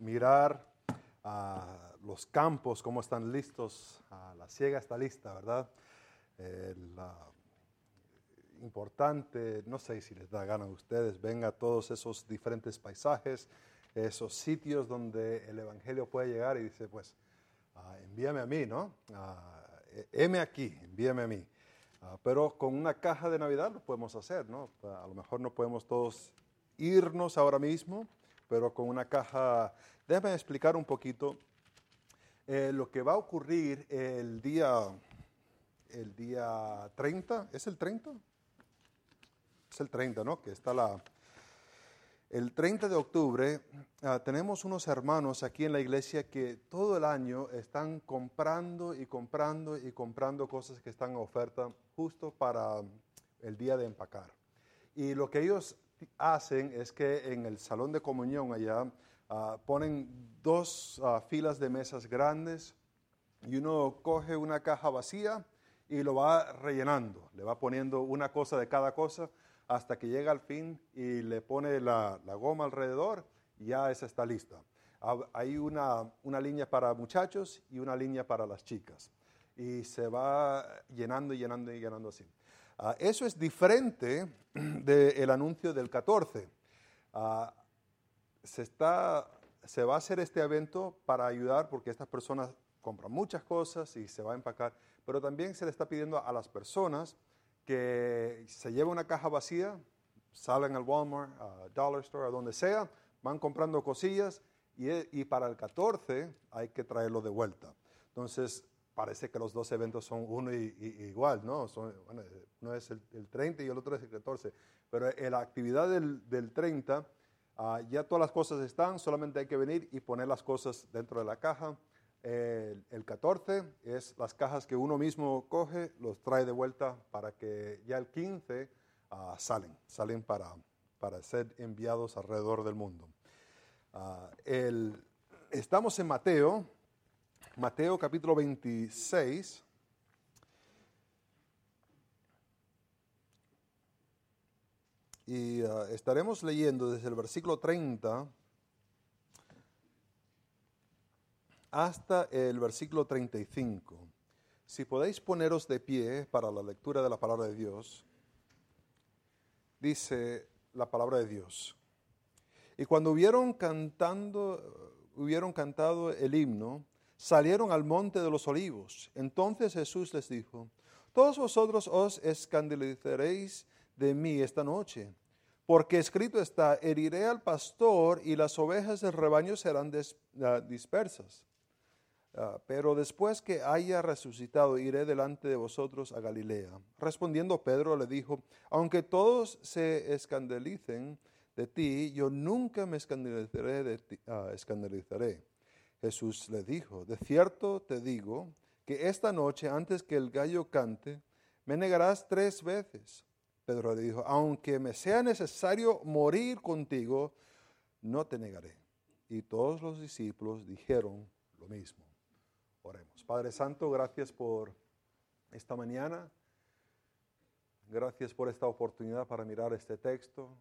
mirar a los campos, cómo están listos, la siega está lista, ¿verdad? Eh, importante, no sé si les da gana a ustedes, ven a todos esos diferentes paisajes, esos sitios donde el Evangelio puede llegar y dice, pues, ah, envíame a mí, ¿no? Ah, heme aquí, envíame a mí. Ah, pero con una caja de Navidad lo podemos hacer, ¿no? A lo mejor no podemos todos irnos ahora mismo, pero con una caja, déjame explicar un poquito eh, lo que va a ocurrir el día, el día 30, ¿es el 30? Es el 30, ¿no? Que está la... El 30 de octubre ah, tenemos unos hermanos aquí en la iglesia que todo el año están comprando y comprando y comprando cosas que están en oferta justo para el día de empacar. Y lo que ellos hacen es que en el salón de comunión allá ah, ponen dos ah, filas de mesas grandes y uno coge una caja vacía y lo va rellenando, le va poniendo una cosa de cada cosa hasta que llega al fin y le pone la, goma alrededor y ya esa está lista. Hay una, una línea para muchachos y una línea para las chicas. Y se va llenando y llenando y llenando así. Ah, eso es diferente del anuncio del 14. Ah, se, está, se va a hacer este evento para ayudar porque estas personas compran muchas cosas y se va a empacar, pero también se le está pidiendo a las personas que se lleven una caja vacía, salen al Walmart, a Dollar Store, a donde sea, van comprando cosillas y, y para el 14 hay que traerlo de vuelta. Entonces, parece que los dos eventos son uno y, igual, ¿no? Son, bueno, uno es el, 30 y el otro es el 14. Pero en la actividad del, del 30, ah, ya todas las cosas están, solamente hay que venir y poner las cosas dentro de la caja. El, el, 14 es las cajas que uno mismo coge, los trae de vuelta para que ya el 15 ah, salen, salen para, para ser enviados alrededor del mundo. Ah, el, estamos en Mateo, Mateo capítulo 26. Y uh, estaremos leyendo desde el versículo 30 hasta el versículo 35. Si podéis poneros de pie para la lectura de la palabra de Dios, dice la palabra de Dios. Y cuando hubieron cantando, hubieron cantado el himno, salieron al monte de los olivos. Entonces Jesús les dijo, todos vosotros os escandalizaréis de mí esta noche, porque escrito está, heriré al pastor y las ovejas del rebaño serán ah, dispersas. Ah, pero después que haya resucitado, iré delante de vosotros a Galilea. Respondiendo Pedro le dijo, aunque todos se escandalicen de ti, yo nunca me escandalizaré ah, escandalizaré. Jesús le dijo, de cierto te digo que esta noche antes que el gallo cante, me negarás tres veces. Pedro le dijo, aunque me sea necesario morir contigo, no te negaré. Y todos los discípulos dijeron lo mismo. Oremos. Padre Santo, gracias por esta mañana. Gracias por esta oportunidad para mirar este texto.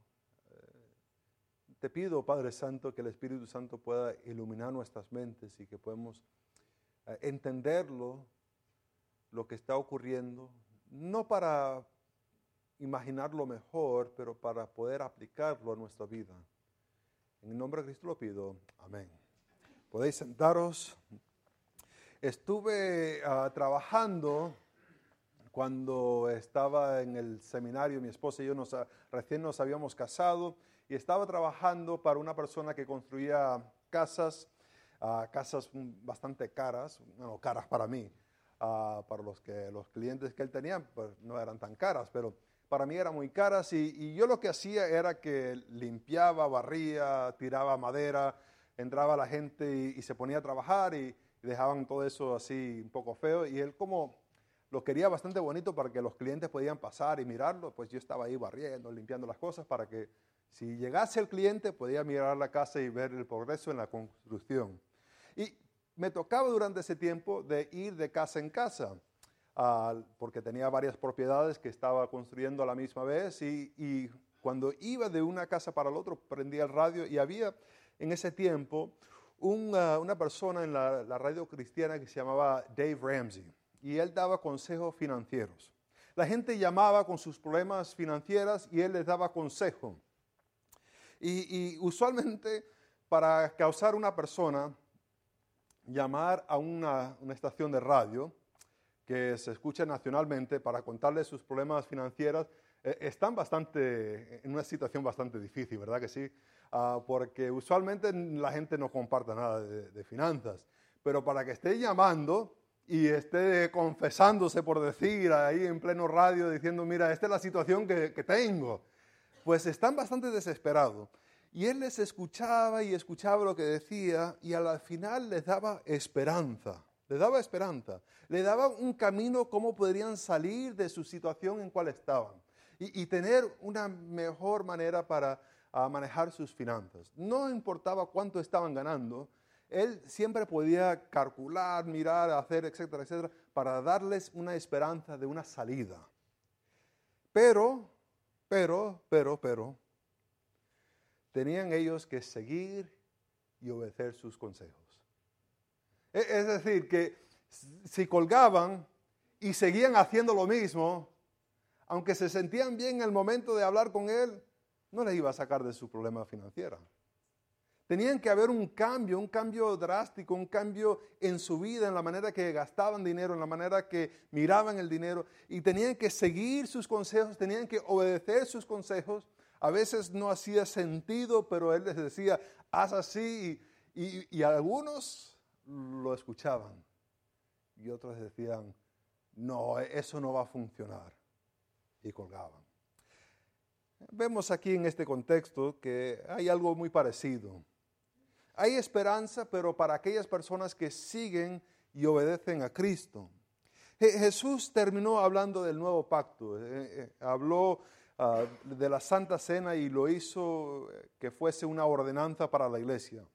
Te pido, Padre Santo, que el Espíritu Santo pueda iluminar nuestras mentes y que podamos eh, entenderlo, lo que está ocurriendo, no para imaginarlo mejor, pero para poder aplicarlo a nuestra vida. En el nombre de Cristo lo pido. Amén. Podéis sentaros. Estuve ah, trabajando cuando estaba en el seminario, mi esposa y yo nos, recién nos habíamos casado y estaba trabajando para una persona que construía casas, ah, casas bastante caras, no caras para mí, ah, para los, que, los clientes que él tenía, pues no eran tan caras, pero para mí eran muy caras y, yo lo que hacía era que limpiaba, barría, tiraba madera, entraba la gente y, se ponía a trabajar y, y dejaban todo eso así un poco feo y él como lo quería bastante bonito para que los clientes podían pasar y mirarlo, pues yo estaba ahí barriendo, limpiando las cosas para que si llegase el cliente, podía mirar la casa y ver el progreso en la construcción. Y me tocaba durante ese tiempo de ir de casa en casa, porque tenía varias propiedades que estaba construyendo a la misma vez y, cuando iba de una casa para la otra prendía el radio y había en ese tiempo una persona en la, la radio cristiana que se llamaba Dave Ramsey y él daba consejos financieros. La gente llamaba con sus problemas financieros y él les daba consejo. Y, usualmente para causar una persona, llamar a una, estación de radio que se escucha nacionalmente para contarle sus problemas financieros, eh, están bastante, en una situación bastante difícil, ¿verdad que sí? Ah, porque usualmente la gente no comparte nada de, finanzas, pero para que esté llamando y esté confesándose por decir ahí en pleno radio diciendo, mira, esta es la situación que, que tengo, pues están bastante desesperados. Y él les escuchaba y escuchaba lo que decía y al final les daba esperanza, le daba esperanza, le daba un camino cómo podrían salir de su situación en cual estaban y, tener una mejor manera para manejar sus finanzas. No importaba cuánto estaban ganando, él siempre podía calcular, mirar, hacer, etcétera, etcétera, para darles una esperanza de una salida. Pero, pero, pero, pero, tenían ellos que seguir y obedecer sus consejos. E, es decir, que si colgaban y seguían haciendo lo mismo, aunque se sentían bien en el momento de hablar con él, no les iba a sacar de su problema financiero. Tenían que haber un cambio, un cambio drástico, un cambio en su vida, en la manera que gastaban dinero, en la manera que miraban el dinero. Y tenían que seguir sus consejos, tenían que obedecer sus consejos a veces no hacía sentido, pero él les decía, haz así, y, algunos lo escuchaban y otros decían, no, eso no va a funcionar, y colgaban. Vemos aquí en este contexto que hay algo muy parecido. Hay esperanza, pero para aquellas personas que siguen y obedecen a Cristo. Jesús terminó hablando del nuevo pacto. Eh, eh, habló Ah, de la Santa Cena y lo hizo eh, que fuese una ordenanza para la iglesia.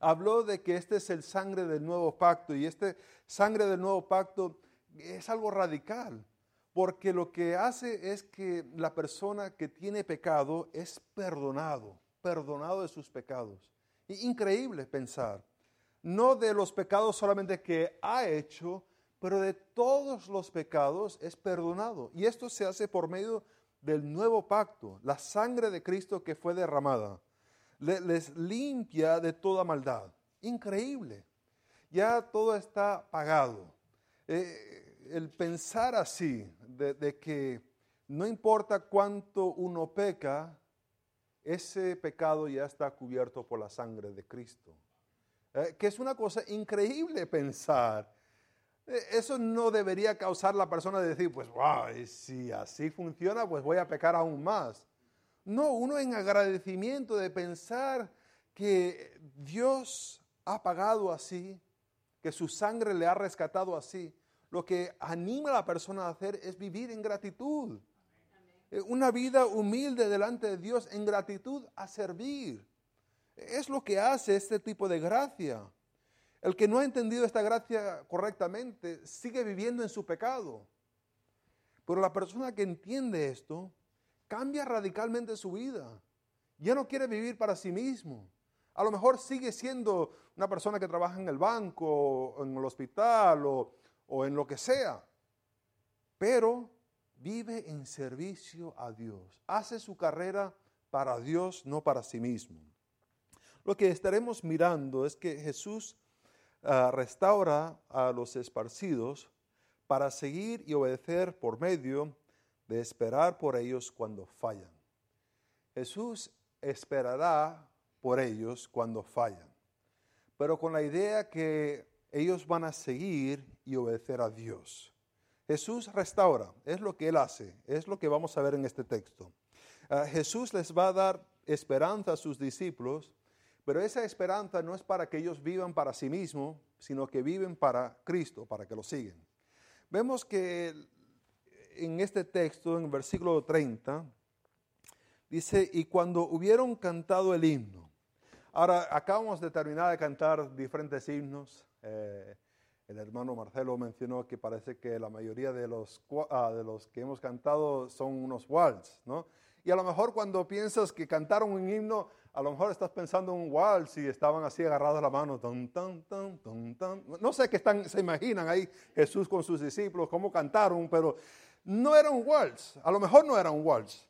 Habló de que este es el sangre del nuevo pacto y este sangre del nuevo pacto es algo radical, porque lo que hace es que la persona que tiene pecado es perdonado, perdonado de sus pecados. Increíble pensar, no de los pecados solamente que ha hecho, pero de todos los pecados es perdonado. Y esto se hace por medio de del nuevo pacto, la sangre de Cristo que fue derramada, les limpia de toda maldad. Increíble. Ya todo está pagado. Eh, el pensar así, de, que no importa cuánto uno peca, ese pecado ya está cubierto por la sangre de Cristo. Eh, que es una cosa increíble pensar e, eso no debería causar la persona de decir, pues, wow, si así funciona, pues voy a pecar aún más. No, uno en agradecimiento de pensar que Dios ha pagado así, que su sangre le ha rescatado así. Lo que anima a la persona a hacer es vivir en gratitud. Eh, una vida humilde delante de Dios en gratitud a servir. Es lo que hace este tipo de gracia. El que no ha entendido esta gracia correctamente sigue viviendo en su pecado. Pero la persona que entiende esto cambia radicalmente su vida. Ya no quiere vivir para sí mismo. A lo mejor sigue siendo una persona que trabaja en el banco, o en el hospital o, o en lo que sea. Pero vive en servicio a Dios. Hace su carrera para Dios, no para sí mismo. Lo que estaremos mirando es que Jesús Ah, restaura a los esparcidos para seguir y obedecer por medio de esperar por ellos cuando fallan. Jesús esperará por ellos cuando fallan, pero con la idea que ellos van a seguir y obedecer a Dios. Jesús restaura, es lo que Él hace, es lo que vamos a ver en este texto. Ah, Jesús les va a dar esperanza a sus discípulos pero esa esperanza no es para que ellos vivan para sí mismos, sino que viven para Cristo, para que lo siguen. Vemos que en este texto, en el versículo 30, dice, y cuando hubieron cantado el himno, ahora acabamos de terminar de cantar diferentes himnos, eh, el hermano Marcelo mencionó que parece que la mayoría de los, ah, de los que hemos cantado son unos waltz, ¿no? Y a lo mejor cuando piensas que cantaron un himno, a lo mejor estás pensando en un waltz y estaban así agarrados la mano. Tan, tan, tan, tan, tan. No sé qué están, se imaginan ahí Jesús con sus discípulos, cómo cantaron, pero no era un waltz. A lo mejor no era un waltz.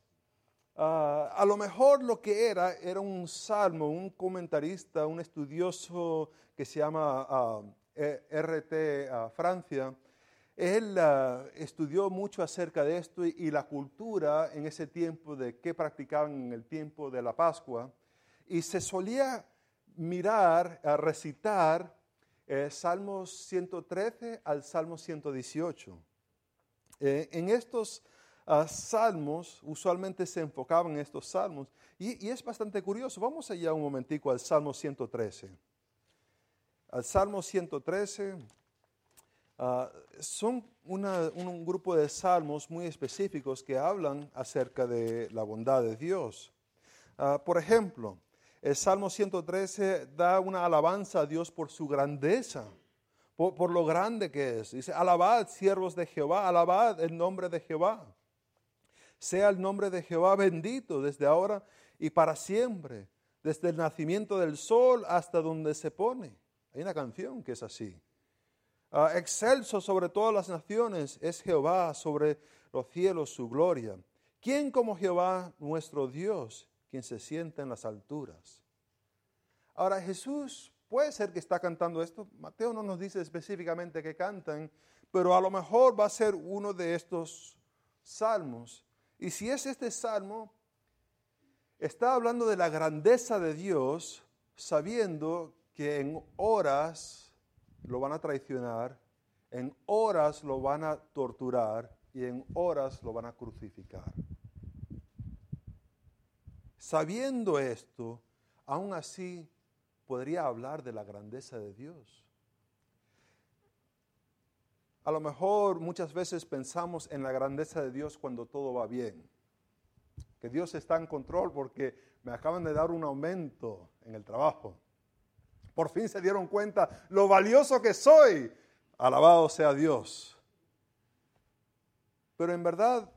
Ah, a lo mejor lo que era era un salmo, un comentarista, un estudioso que se llama ah, RT ah, Francia. Él estudió mucho acerca de esto y, la cultura en ese tiempo de qué practicaban en el tiempo de la Pascua. Y se solía mirar, a recitar eh, Salmos 113 al Salmo 118. Eh, en estos salmos, usualmente se enfocaban en estos salmos, y, es bastante curioso. Vamos allá un momentico al Salmo 113. Al Salmo 113 ah, son un grupo de salmos muy específicos que hablan acerca de la bondad de Dios. Ah, por ejemplo, el Salmo 113 da una alabanza a Dios por su grandeza, por, por, lo grande que es. Dice, alabad siervos de Jehová, alabad el nombre de Jehová. Sea el nombre de Jehová bendito desde ahora y para siempre, desde el nacimiento del sol hasta donde se pone. Una canción que es así. Ah, excelso sobre todas las naciones es Jehová, sobre los cielos su gloria. ¿Quién como Jehová nuestro Dios, quien se sienta en las alturas? Ahora Jesús puede ser que está cantando esto. Mateo no nos dice específicamente que cantan, pero a lo mejor va a ser uno de estos salmos y si es este salmo, está hablando de la grandeza de Dios, sabiendo que en horas lo van a traicionar, en horas lo van a torturar y en horas lo van a crucificar. Sabiendo esto, aún así podría hablar de la grandeza de Dios. A lo mejor muchas veces pensamos en la grandeza de Dios cuando todo va bien. Que Dios está en control porque me acaban de dar un aumento en el trabajo. Por fin se dieron cuenta lo valioso que soy. Alabado sea Dios. Pero en verdad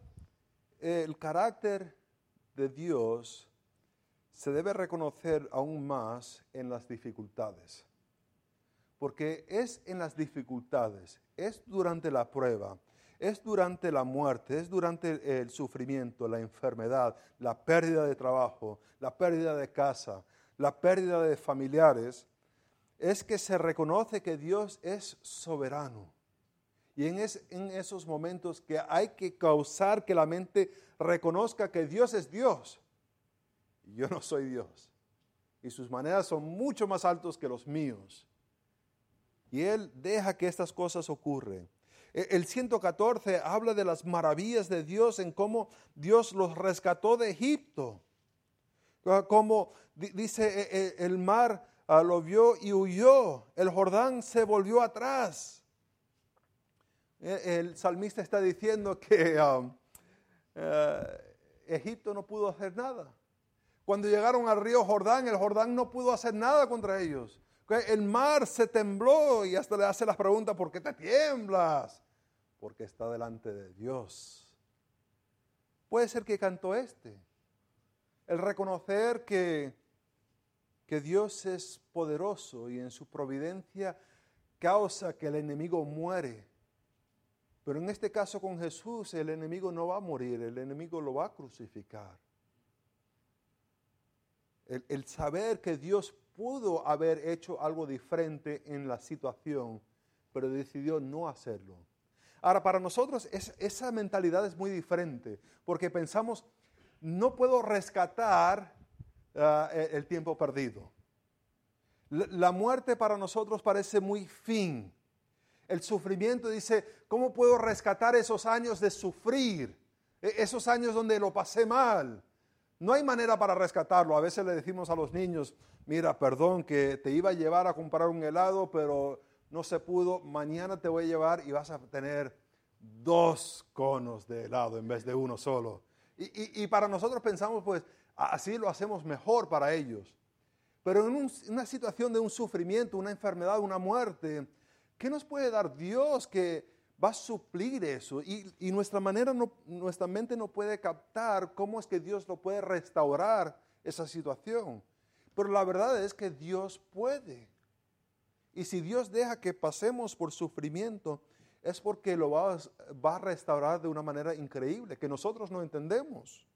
el carácter de Dios se debe reconocer aún más en las dificultades. Porque es en las dificultades, es durante la prueba, es durante la muerte, es durante el sufrimiento, la enfermedad, la pérdida de trabajo, la pérdida de casa, la pérdida de familiares, es que se reconoce que Dios es soberano. Y en, en esos momentos que hay que causar que la mente reconozca que Dios es Dios. Yo no soy Dios. Y sus maneras son mucho más altos que los míos. Y Él deja que estas cosas ocurren. E, el 114 habla de las maravillas de Dios en cómo Dios los rescató de Egipto. Como dice e, e, el mar ah, lo vio y huyó, el Jordán se volvió atrás. El salmista está diciendo que ah, eh, Egipto no pudo hacer nada. Cuando llegaron al río Jordán, el Jordán no pudo hacer nada contra ellos. El mar se tembló y hasta le hace las preguntas, ¿por qué te tiemblas? Porque está delante de Dios. Puede ser que cantó este. El reconocer que, que Dios es poderoso y en su providencia causa que el enemigo muere. Pero en este caso con Jesús el enemigo no va a morir, el enemigo lo va a crucificar. El, saber que Dios pudo haber hecho algo diferente en la situación, pero decidió no hacerlo. Ahora, para nosotros esa mentalidad es muy diferente, porque pensamos, no puedo rescatar ah, e, el tiempo perdido. La muerte para nosotros parece muy fin. El sufrimiento dice, ¿cómo puedo rescatar esos años de sufrir? E, esos años donde lo pasé mal. No hay manera para rescatarlo. A veces le decimos a los niños, mira, perdón que te iba a llevar a comprar un helado, pero no se pudo. Mañana te voy a llevar y vas a tener dos conos de helado en vez de uno solo. Y, para nosotros pensamos, pues, así lo hacemos mejor para ellos. Pero en una situación de un sufrimiento, una enfermedad, una muerte, ¿qué nos puede dar Dios que va a suplir eso y, nuestra manera, nuestra mente no puede captar cómo es que Dios lo puede restaurar esa situación. Pero la verdad es que Dios puede. Y si Dios deja que pasemos por sufrimiento, es porque lo va, va a restaurar de una manera increíble, que nosotros no entendemos.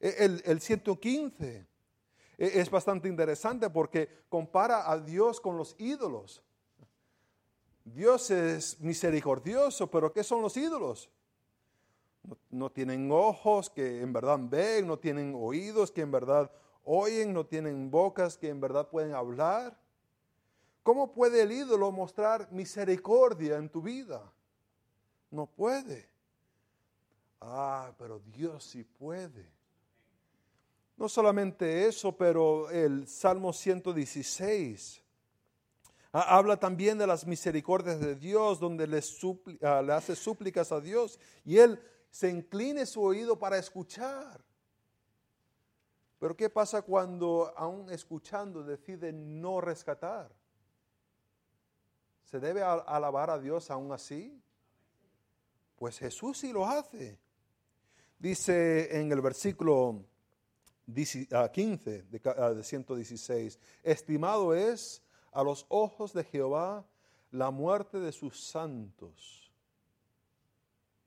E, el, el 115 e, es bastante interesante porque compara a Dios con los ídolos. Dios es misericordioso, pero ¿qué son los ídolos? No, tienen ojos que en verdad ven, no tienen oídos que en verdad oyen, no tienen bocas que en verdad pueden hablar. ¿Cómo puede el ídolo mostrar misericordia en tu vida? No puede. Ah, pero Dios sí puede. No solamente eso, pero el Salmo 116 habla también de las misericordias de Dios, donde le, ah, hace súplicas a Dios y él se incline su oído para escuchar. Pero ¿qué pasa cuando aún escuchando decide no rescatar? ¿Se debe alabar a Dios aún así? Pues Jesús sí lo hace. Dice en el versículo 15 ah, de 116, ah, estimado es a los ojos de Jehová la muerte de sus santos.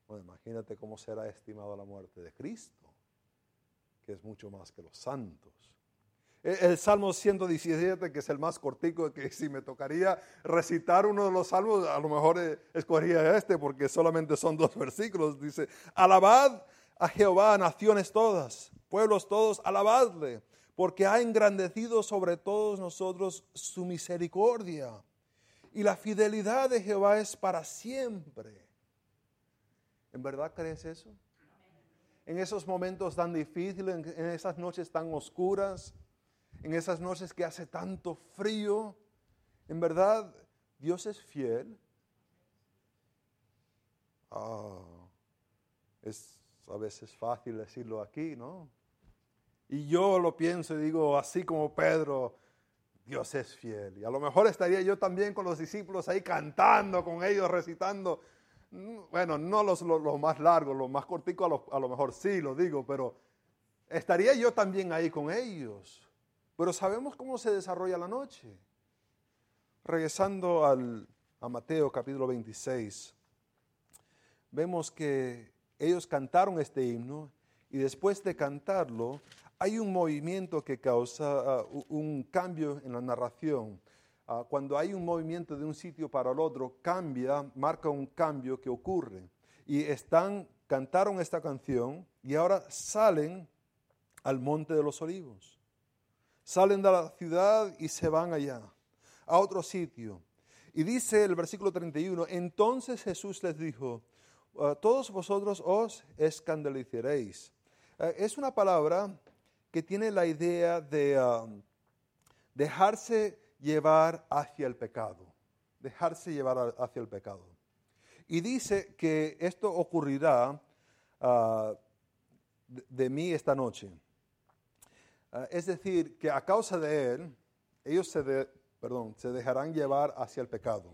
Bueno, imagínate cómo será estimado la muerte de Cristo, que es mucho más que los santos. E, el Salmo 117, que es el más cortico, que si me tocaría recitar uno de los salmos, a lo mejor eh, escogería este, porque solamente son dos versículos. Dice, alabad a Jehová, naciones todas, pueblos todos, alabadle, porque ha engrandecido sobre todos nosotros su misericordia. Y la fidelidad de Jehová es para siempre. ¿En verdad crees eso? En esos momentos tan difíciles, en esas noches tan oscuras, en esas noches que hace tanto frío, en verdad Dios es fiel. Ah, es a veces fácil decirlo aquí, ¿no? Y yo lo pienso y digo, así como Pedro, Dios es fiel. Y a lo mejor estaría yo también con los discípulos ahí cantando con ellos, recitando. Bueno, no los, más largos, los más corticos a lo, a lo mejor sí, lo digo, pero estaría yo también ahí con ellos. Pero sabemos cómo se desarrolla la noche. Regresando al, a Mateo capítulo 26, vemos que ellos cantaron este himno y después de cantarlo, hay un movimiento que causa uh, un cambio en la narración. Uh, cuando hay un movimiento de un sitio para el otro, cambia, marca un cambio que ocurre. Y están, cantaron esta canción y ahora salen al monte de los olivos. Salen de la ciudad y se van allá, a otro sitio. Y dice el versículo 31, entonces Jesús les dijo, uh, todos vosotros os escandalizaréis. es una palabra que tiene la idea de um, dejarse llevar hacia el pecado, dejarse llevar hacia el pecado. Y dice que esto ocurrirá de, mí esta noche. Es decir, que a causa de él, ellos se, perdón, se dejarán llevar hacia el pecado.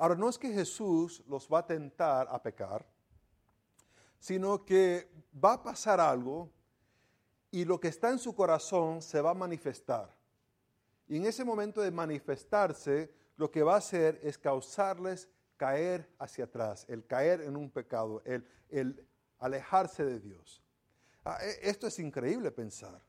Ahora, no es que Jesús los va a tentar a pecar, sino que va a pasar algo y lo que está en su corazón se va a manifestar. Y en ese momento de manifestarse, lo que va a hacer es causarles caer hacia atrás, el caer en un pecado, el, alejarse de Dios. Ah, e, esto es increíble pensar.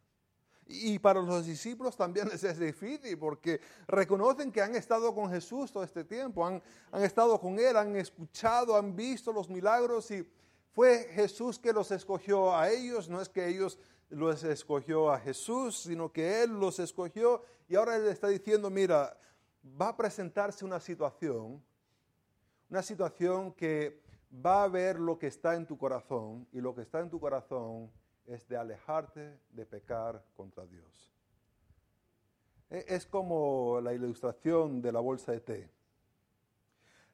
Y para los discípulos también es difícil porque reconocen que han estado con Jesús todo este tiempo, han, han estado con Él, han escuchado, han visto los milagros y fue Jesús que los escogió a ellos, no es que ellos los escogió a Jesús, sino que Él los escogió. Y ahora Él está diciendo, mira, va a presentarse una situación, una situación que va a ver lo que está en tu corazón y lo que está en tu corazón es de alejarte de pecar contra Dios. E, es como la ilustración de la bolsa de té.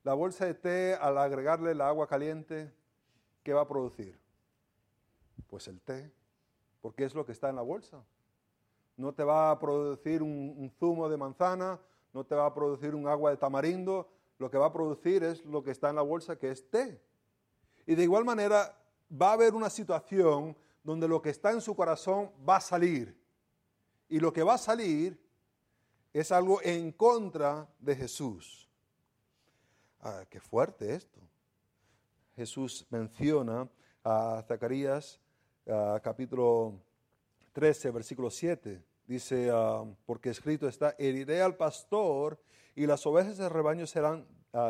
La bolsa de té, al agregarle el agua caliente, ¿qué va a producir? Pues el té porque es lo que está en la bolsa. No te va a producir un, zumo de manzana, no te va a producir un agua de tamarindo, lo que va a producir es lo que está en la bolsa, que es té. Y de igual manera va a haber una situación donde lo que está en su corazón va a salir. Y lo que va a salir es algo en contra de Jesús. Ah, qué fuerte esto. Jesús menciona a Zacarías ah, capítulo 13, versículo 7. Dice, ah, porque escrito está, heriré al pastor y las ovejas del rebaño serán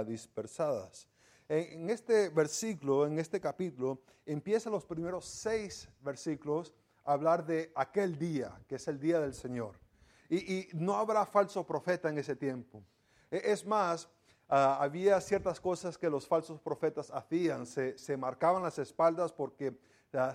dispersadas. En, este versículo, en este capítulo, empiezan los primeros seis versículos a hablar de aquel día, que es el día del Señor. Y, no habrá falso profeta en ese tiempo. E, es más, ah, había ciertas cosas que los falsos profetas hacían. Se, se marcaban las espaldas porque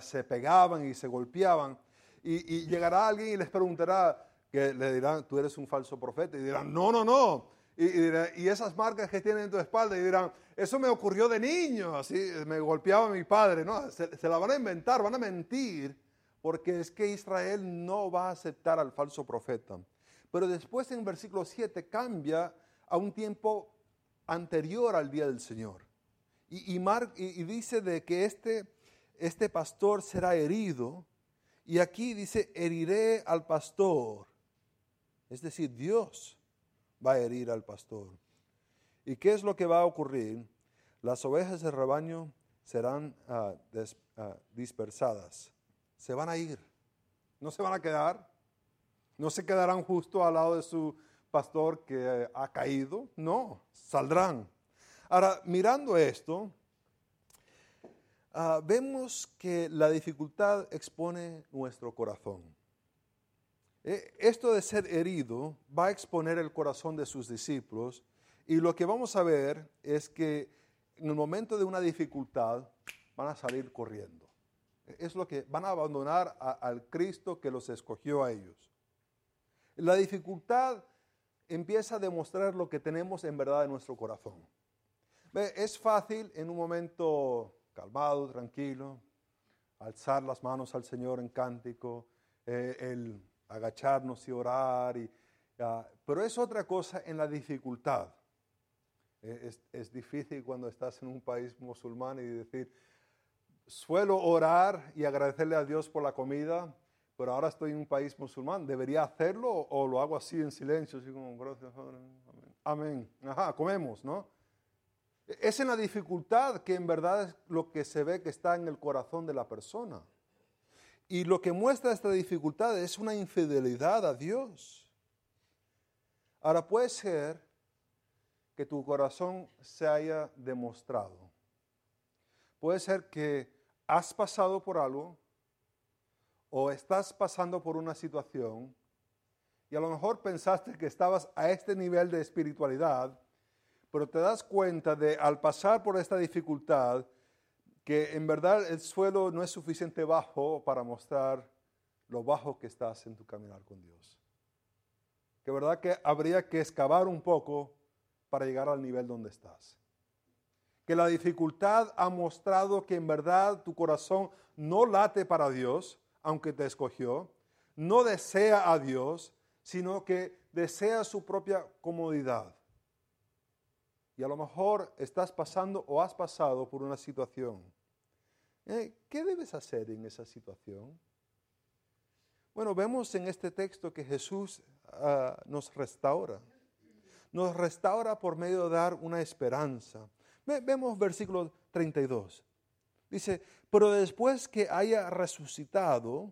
se pegaban y se golpeaban. Y, y, llegará alguien y les preguntará, que le dirán, tú eres un falso profeta. Y dirán, no, no, no, y, esas marcas que tienen en tu espalda y dirán, eso me ocurrió de niño, así me golpeaba mi padre. No, se, la van a inventar, van a mentir, porque es que Israel no va a aceptar al falso profeta. Pero después en versículo 7 cambia a un tiempo anterior al día del Señor. Y, y dice de que este, este pastor será herido. Y aquí dice, heriré al pastor. Es decir, Dios va a herir al pastor. ¿Y qué es lo que va a ocurrir? Las ovejas del rebaño serán ah, ah, dispersadas, se van a ir, no se van a quedar, no se quedarán justo al lado de su pastor que ha caído, no, saldrán. Ahora, mirando esto, ah, vemos que la dificultad expone nuestro corazón. Eh, esto de ser herido va a exponer el corazón de sus discípulos y lo que vamos a ver es que en el momento de una dificultad van a salir corriendo. Es lo que van a abandonar al Cristo que los escogió a ellos. La dificultad empieza a demostrar lo que tenemos en verdad en nuestro corazón. Es fácil en un momento calmado, tranquilo, alzar las manos al Señor en cántico, eh, el agacharnos y orar. Y, pero es otra cosa en la dificultad. E, es, es, difícil cuando estás en un país musulmán y decir, suelo orar y agradecerle a Dios por la comida, pero ahora estoy en un país musulmán. ¿Debería hacerlo o, lo hago así en silencio? Así como, gracias, amén. amén. Ajá, comemos, ¿no? E, es en la dificultad que en verdad es lo que se ve que está en el corazón de la persona. Y lo que muestra esta dificultad es una infidelidad a Dios. Ahora puede ser que tu corazón se haya demostrado. Puede ser que has pasado por algo o estás pasando por una situación y a lo mejor pensaste que estabas a este nivel de espiritualidad, pero te das cuenta de al pasar por esta dificultad, que en verdad el suelo no es suficiente bajo para mostrar lo bajo que estás en tu caminar con Dios. Que verdad que habría que excavar un poco para llegar al nivel donde estás. Que la dificultad ha mostrado que en verdad tu corazón no late para Dios, aunque te escogió, no desea a Dios, sino que desea su propia comodidad. Y a lo mejor estás pasando o has pasado por una situación. Eh, ¿Qué debes hacer en esa situación? Bueno, vemos en este texto que Jesús ah, nos restaura. Nos restaura por medio de dar una esperanza. vemos versículo 32. Dice, pero después que haya resucitado,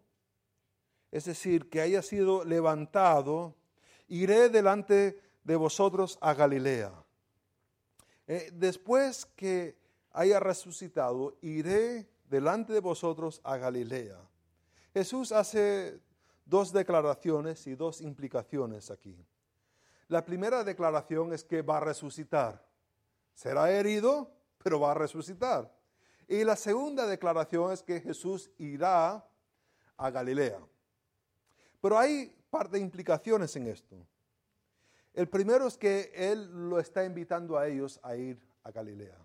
es decir, que haya sido levantado, iré delante de vosotros a Galilea. Eh, después que haya resucitado, iré delante de vosotros a Galilea. Jesús hace dos declaraciones y dos implicaciones aquí. La primera declaración es que va a resucitar. Será herido, pero va a resucitar. Y la segunda declaración es que Jesús irá a Galilea. Pero hay par de implicaciones en esto. El primero es que Él lo está invitando a ellos a ir a Galilea.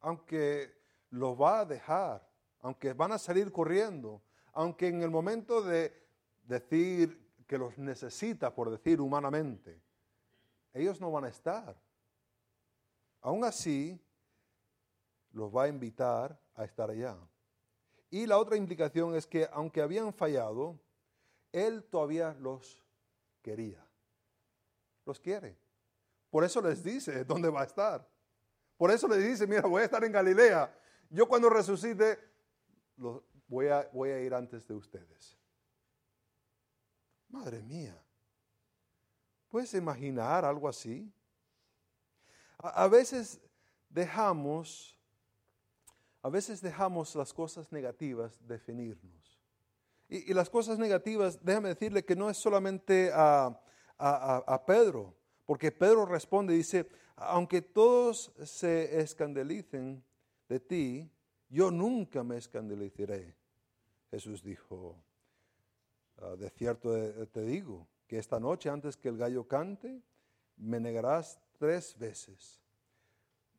Aunque los va a dejar, aunque van a salir corriendo, aunque en el momento de decir que los necesita, por decir humanamente, ellos no van a estar. aún así los va a invitar a estar allá. Y la otra implicación es que aunque habían fallado, Él todavía los quería. Los quiere. Por eso les dice dónde va a estar. Por eso les dice, mira, voy a estar en Galilea. Yo cuando resucite, voy, a, voy a ir antes de ustedes. Madre mía. ¿Puedes imaginar algo así? A, veces dejamos, a veces dejamos las cosas negativas definirnos. Y, las cosas negativas, déjame decirle que no es solamente a, a Pedro, porque Pedro responde dice, aunque todos se escandalicen de ti, yo nunca me escandalizaré. Jesús dijo, ah, de cierto te digo, que esta noche antes que el gallo cante, me negarás tres veces.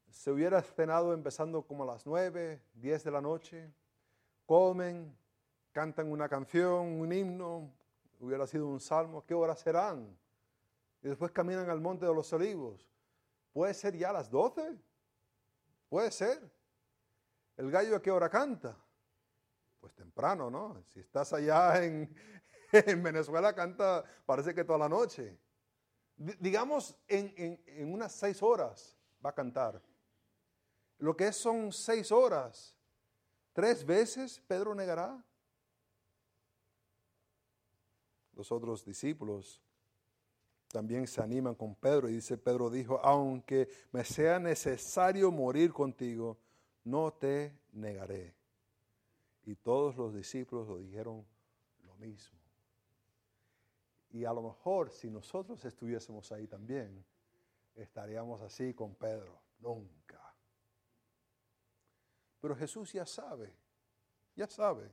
Se hubiera cenado empezando como a las nueve, diez de la noche, comen, cantan una canción, un himno, hubiera sido un salmo, ¿qué horas serán? Y después caminan al monte de los olivos. ¿Puede ser ya a las doce? Puede ser. ¿El gallo a qué hora canta? Pues temprano, ¿no? Si estás allá en, en Venezuela canta, parece que toda la noche. digamos, en, unas seis horas va a cantar. Lo que son seis horas. Tres veces Pedro negará. Los otros discípulos también se animan con Pedro y dice, Pedro dijo, aunque me sea necesario morir contigo, no te negaré. Y todos los discípulos lo dijeron lo mismo. Y a lo mejor si nosotros estuviésemos ahí también, estaríamos así con Pedro. Nunca. Pero Jesús ya sabe, ya sabe.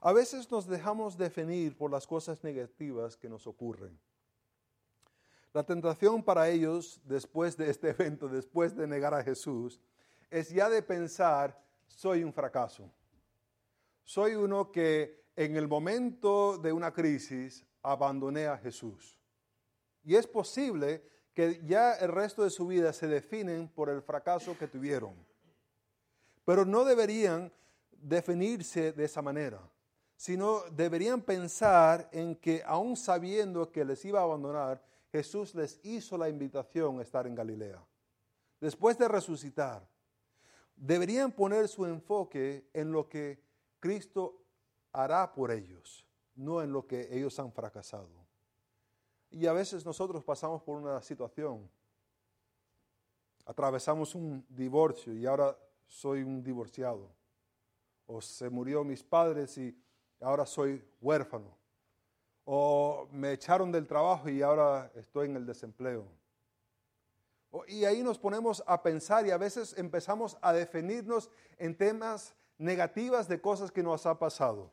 A veces nos dejamos definir por las cosas negativas que nos ocurren. La tentación para ellos, después de este evento, después de negar a Jesús, es ya de pensar, soy un fracaso. Soy uno que en el momento de una crisis abandoné a Jesús. Y es posible que ya el resto de su vida se definen por el fracaso que tuvieron. Pero no deberían definirse de esa manera, sino deberían pensar en que aún sabiendo que les iba a abandonar, Jesús les hizo la invitación a estar en Galilea. Después de resucitar, deberían poner su enfoque en lo que Cristo hará por ellos no en lo que ellos han fracasado. Y a veces nosotros pasamos por una situación, atravesamos un divorcio y ahora soy un divorciado, o se murió mis padres y ahora soy huérfano, o me echaron del trabajo y ahora estoy en el desempleo. Y ahí nos ponemos a pensar y a veces empezamos a definirnos en temas negativas de cosas que nos ha pasado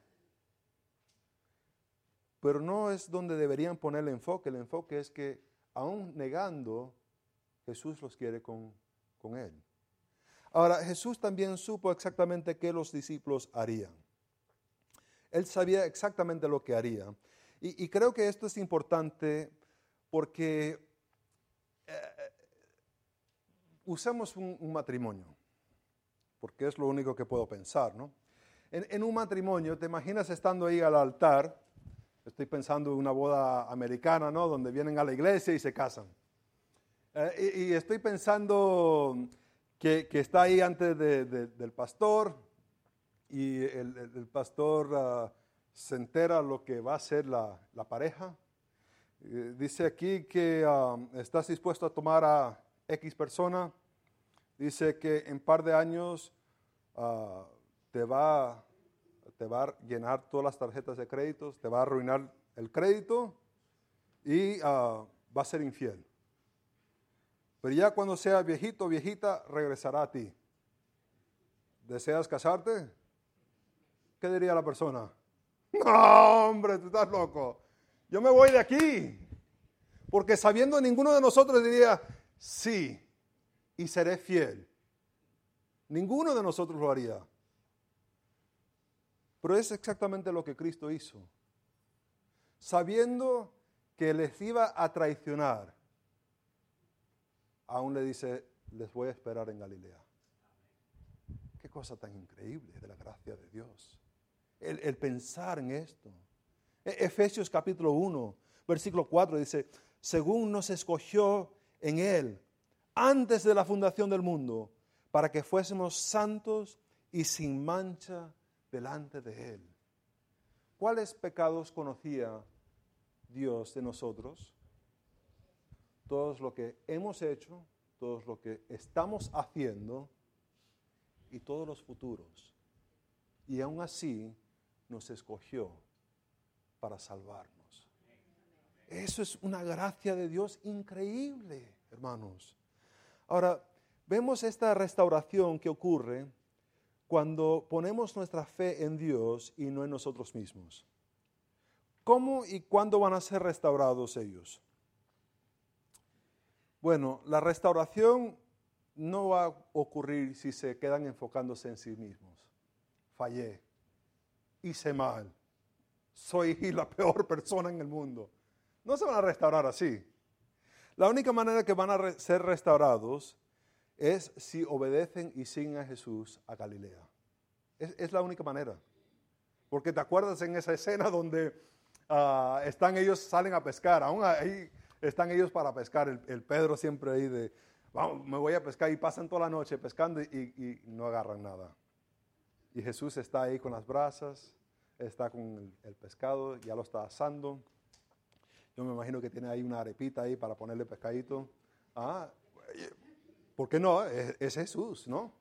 pero no es donde deberían poner el enfoque. El enfoque es que aún negando, Jesús los quiere con, él. Ahora, Jesús también supo exactamente qué los discípulos harían. Él sabía exactamente lo que haría. Y, creo que esto es importante porque eh, usemos un, matrimonio, porque es lo único que puedo pensar, ¿no? En, en un matrimonio, te imaginas estando ahí al altar, Estoy pensando en una boda americana, ¿no? Donde vienen a la iglesia y se casan. Eh, y, estoy pensando que, está ahí antes del pastor y el, pastor ah, se entera lo que va a ser la, pareja. Eh, dice aquí que ah, estás dispuesto a tomar a X persona. Dice que en par de años ah, te va te va a llenar todas las tarjetas de créditos, te va a arruinar el crédito y ah, va a ser infiel. Pero ya cuando sea viejito o viejita, regresará a ti. ¿Deseas casarte? ¿Qué diría la persona? No, hombre, tú estás loco. Yo me voy de aquí. Porque sabiendo ninguno de nosotros diría, sí, y seré fiel. Ninguno de nosotros lo haría. Pero es exactamente lo que Cristo hizo. Sabiendo que les iba a traicionar, aún le dice, les voy a esperar en Galilea. Qué cosa tan increíble de la gracia de Dios. El, pensar en esto. E, Efesios capítulo 1, versículo 4 dice, según nos escogió en Él antes de la fundación del mundo, para que fuésemos santos y sin mancha delante de Él. ¿Cuáles pecados conocía Dios de nosotros? Todos lo que hemos hecho, todos lo que estamos haciendo y todos los futuros. Y aún así nos escogió para salvarnos. Eso es una gracia de Dios increíble, hermanos. Ahora, vemos esta restauración que ocurre cuando ponemos nuestra fe en Dios y no en nosotros mismos. ¿Cómo y cuándo van a ser restaurados ellos? Bueno, la restauración no va a ocurrir si se quedan enfocándose en sí mismos. Fallé, hice mal, soy la peor persona en el mundo. No se van a restaurar así. La única manera que van a ser restaurados es si obedecen y siguen a Jesús a Galilea. Es, la única manera. Porque te acuerdas en esa escena donde ah, están ellos, salen a pescar, aún ahí están ellos para pescar, el, Pedro siempre ahí de, vamos, me voy a pescar y pasan toda la noche pescando y, y no agarran nada. Y Jesús está ahí con las brasas, está con el, pescado, ya lo está asando. Yo me imagino que tiene ahí una arepita ahí para ponerle pescadito. Ah, ¿por qué no? Es, Jesús, ¿no?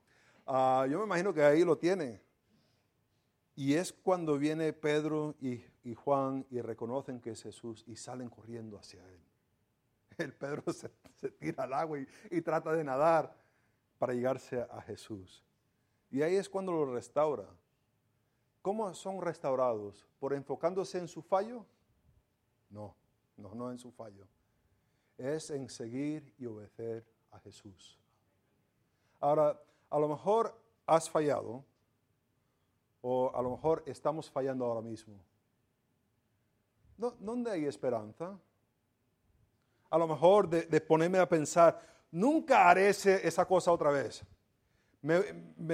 Ah, yo me imagino que ahí lo tiene. Y es cuando viene Pedro y, Juan y reconocen que es Jesús y salen corriendo hacia él. El Pedro se, tira al agua y, trata de nadar para llegarse a Jesús. Y ahí es cuando lo restaura. ¿Cómo son restaurados? ¿Por enfocándose en su fallo? No, no, no en su fallo. Es en seguir y obedecer a Jesús. Ahora, a lo mejor has fallado o a lo mejor estamos fallando ahora mismo. ¿Dónde hay esperanza? A lo mejor de, ponerme a pensar, nunca haré esa cosa otra vez. Me,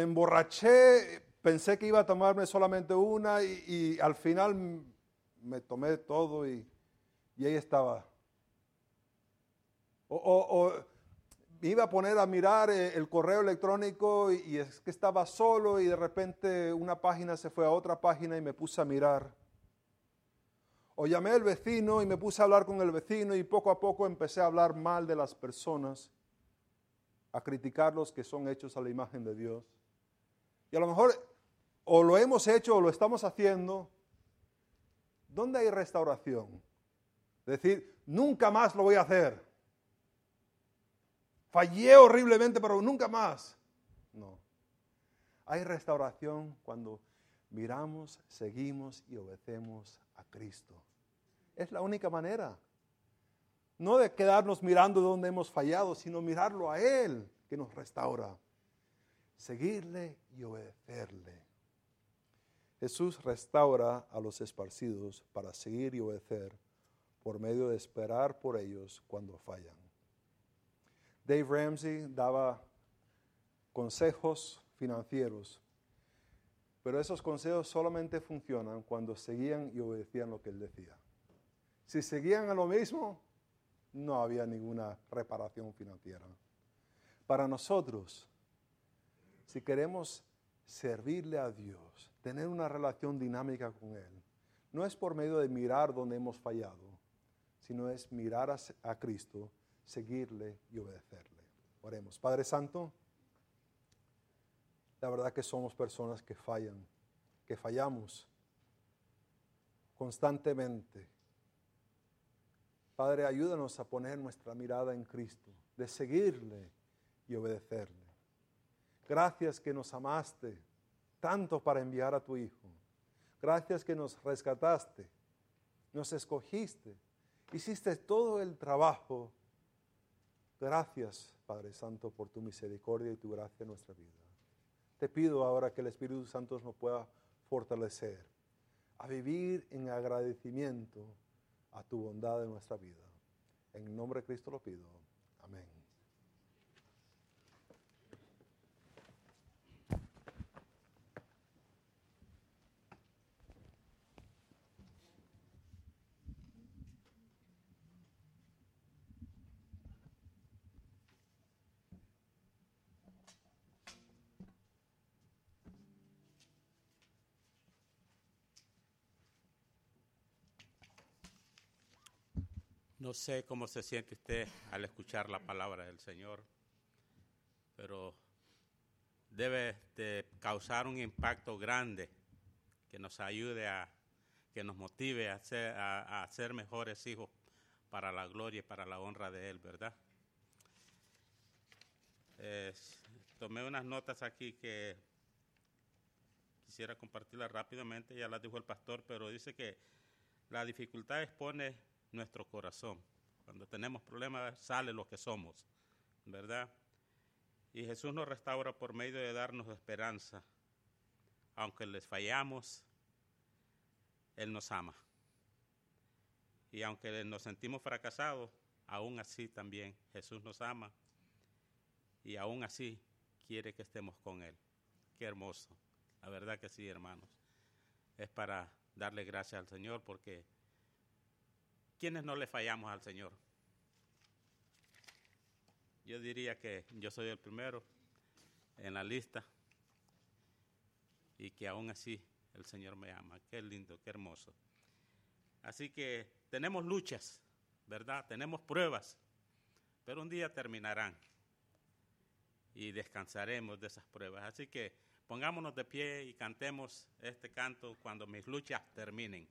emborraché pensé que iba a tomarme solamente una y, al final me tomé todo y, ahí estaba. O, me iba a poner a mirar eh, el correo electrónico y, y, es que estaba solo y de repente una página se fue a otra página y me puse a mirar. O llamé al vecino y me puse a hablar con el vecino y poco a poco empecé a hablar mal de las personas, a criticarlos que son hechos a la imagen de Dios. Y a lo mejor o lo hemos hecho o lo estamos haciendo, ¿dónde hay restauración? Es decir, nunca más lo voy a hacer. Fallé horriblemente, pero nunca más. No. Hay restauración cuando miramos, seguimos y obedecemos a Cristo. Es la única manera. No de quedarnos mirando donde hemos fallado, sino mirarlo a Él que nos restaura. Seguirle y obedecerle. Jesús restaura a los esparcidos para seguir y obedecer por medio de esperar por ellos cuando fallan. Dave Ramsey daba consejos financieros, pero esos consejos solamente funcionan cuando seguían y obedecían lo que él decía. Si seguían a lo mismo, no había ninguna reparación financiera. Para nosotros, si queremos servirle a Dios, tener una relación dinámica con Él, no es por medio de mirar donde hemos fallado, sino es mirar a, Cristo, seguirle y obedecerle. Oremos. Padre Santo, la verdad que somos personas que fallan, que fallamos constantemente. Padre, ayúdanos a poner nuestra mirada en Cristo, de seguirle y obedecerle. Gracias que nos amaste tanto para enviar a tu Hijo. Gracias que nos rescataste, nos escogiste, hiciste todo el trabajo. Gracias, Padre Santo, por tu misericordia y tu gracia en nuestra vida. Te pido ahora que el Espíritu Santo nos pueda fortalecer a vivir en agradecimiento a tu bondad en nuestra vida. En nombre de Cristo lo pido. Amén. No sé cómo se siente usted al escuchar la palabra del Señor, pero debe de causar un impacto grande que nos ayude a, que nos motive a ser, mejores hijos para la gloria y para la honra de Él, ¿verdad? Tomé unas notas aquí que quisiera compartirlas rápidamente, ya las dijo el pastor, pero dice que la dificultad expone nuestro corazón. Cuando tenemos problemas sale lo que somos, ¿verdad? Y Jesús nos restaura por medio de darnos esperanza. Aunque les fallamos, Él nos ama. Y aunque nos sentimos fracasados, aún así también Jesús nos ama. Y aún así quiere que estemos con Él. Qué hermoso. La verdad que sí, hermanos. Es para darle gracias al Señor porque ¿quiénes no le fallamos al Señor? Yo diría que yo soy el primero en la lista y que aún así el Señor me ama. Qué lindo, qué hermoso. Así que tenemos luchas, ¿verdad? Tenemos pruebas, pero un día terminarán y descansaremos de esas pruebas. Así que pongámonos de pie y cantemos este canto cuando mis luchas terminen.